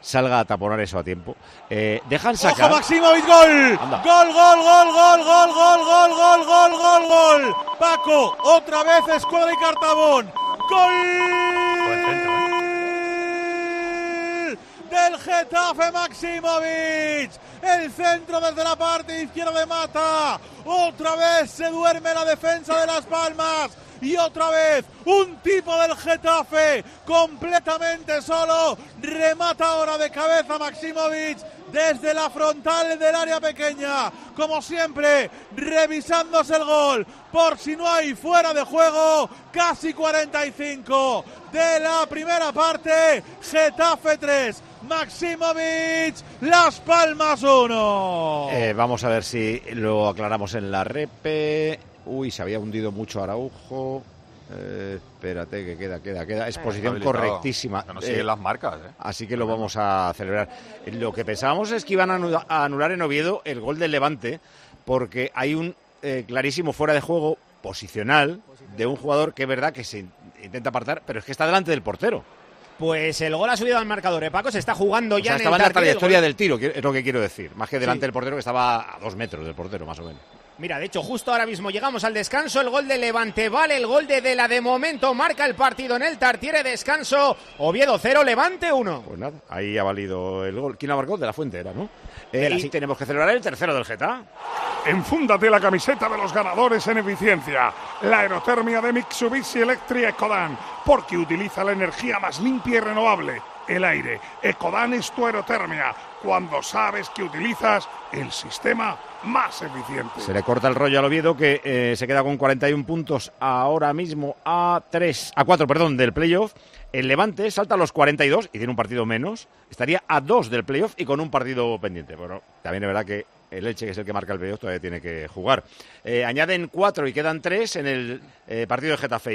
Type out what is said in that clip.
salga a taponar eso a tiempo. Eh, dejan sacar. ¡Ojo, Maximovic, gol! Anda. ¡Gol, gol, gol, gol, gol, gol, gol, gol, gol, gol, gol! Paco, otra vez Escuadra y Cartabón. ¡Gol! Del Getafe Maximovic. El centro desde la parte izquierda de Mata. Otra vez se duerme la defensa de Las Palmas. Y otra vez un tipo del Getafe completamente solo. Remata ahora de cabeza Maximovic desde la frontal del área pequeña. Como siempre, revisándose el gol. Por si no hay fuera de juego, casi 45 de la primera parte. Getafe 3. Maximovic, Las Palmas 1. Eh, vamos a ver si lo aclaramos en la repe. Uy, se había hundido mucho Araujo. Eh, espérate, que queda, queda, queda. Es posición habilitado. correctísima. Que no siguen Eh, las marcas, ¿eh? Así que lo vamos a celebrar. Lo que pensábamos es que iban a anu- a anular en Oviedo el gol del Levante, porque hay un eh, clarísimo fuera de juego posicional de un jugador que es verdad que se in- intenta apartar, pero es que está delante del portero. Pues el gol ha subido al marcador, ¿eh, Paco? Se está jugando O ya sea, en estaba el en la trayectoria del tiro, es lo que quiero decir. Más que delante Sí. del portero, que estaba a dos metros del portero, más o menos. Mira, de hecho, justo ahora mismo llegamos al descanso. El gol de Levante vale, el gol de Dela de momento marca el partido en el Tartiere. Descanso. Oviedo 0, Levante 1. Pues nada, ahí ha valido el gol. ¿Quién la marcó? De la Fuente era, ¿no? Eh, De la- y tenemos que celebrar el tercero del Geta. Enfúndate la camiseta de los ganadores en eficiencia. La aerotermia de Mitsubishi Electric Ecodan, porque utiliza la energía más limpia y renovable, el aire. Ecodan es tu aerotermia, cuando sabes que utilizas el sistema más eficiente. Se le corta el rollo al Oviedo que eh, se queda con 41 puntos ahora mismo a 3, a 4, perdón, del playoff. El Levante salta a los 42 y tiene un partido menos. Estaría a 2 del playoff y con un partido pendiente. Bueno, también es verdad que el Elche, que es el que marca el playoff, todavía tiene que jugar. Eh, añaden 4 y quedan 3 en el eh, partido de Getafe.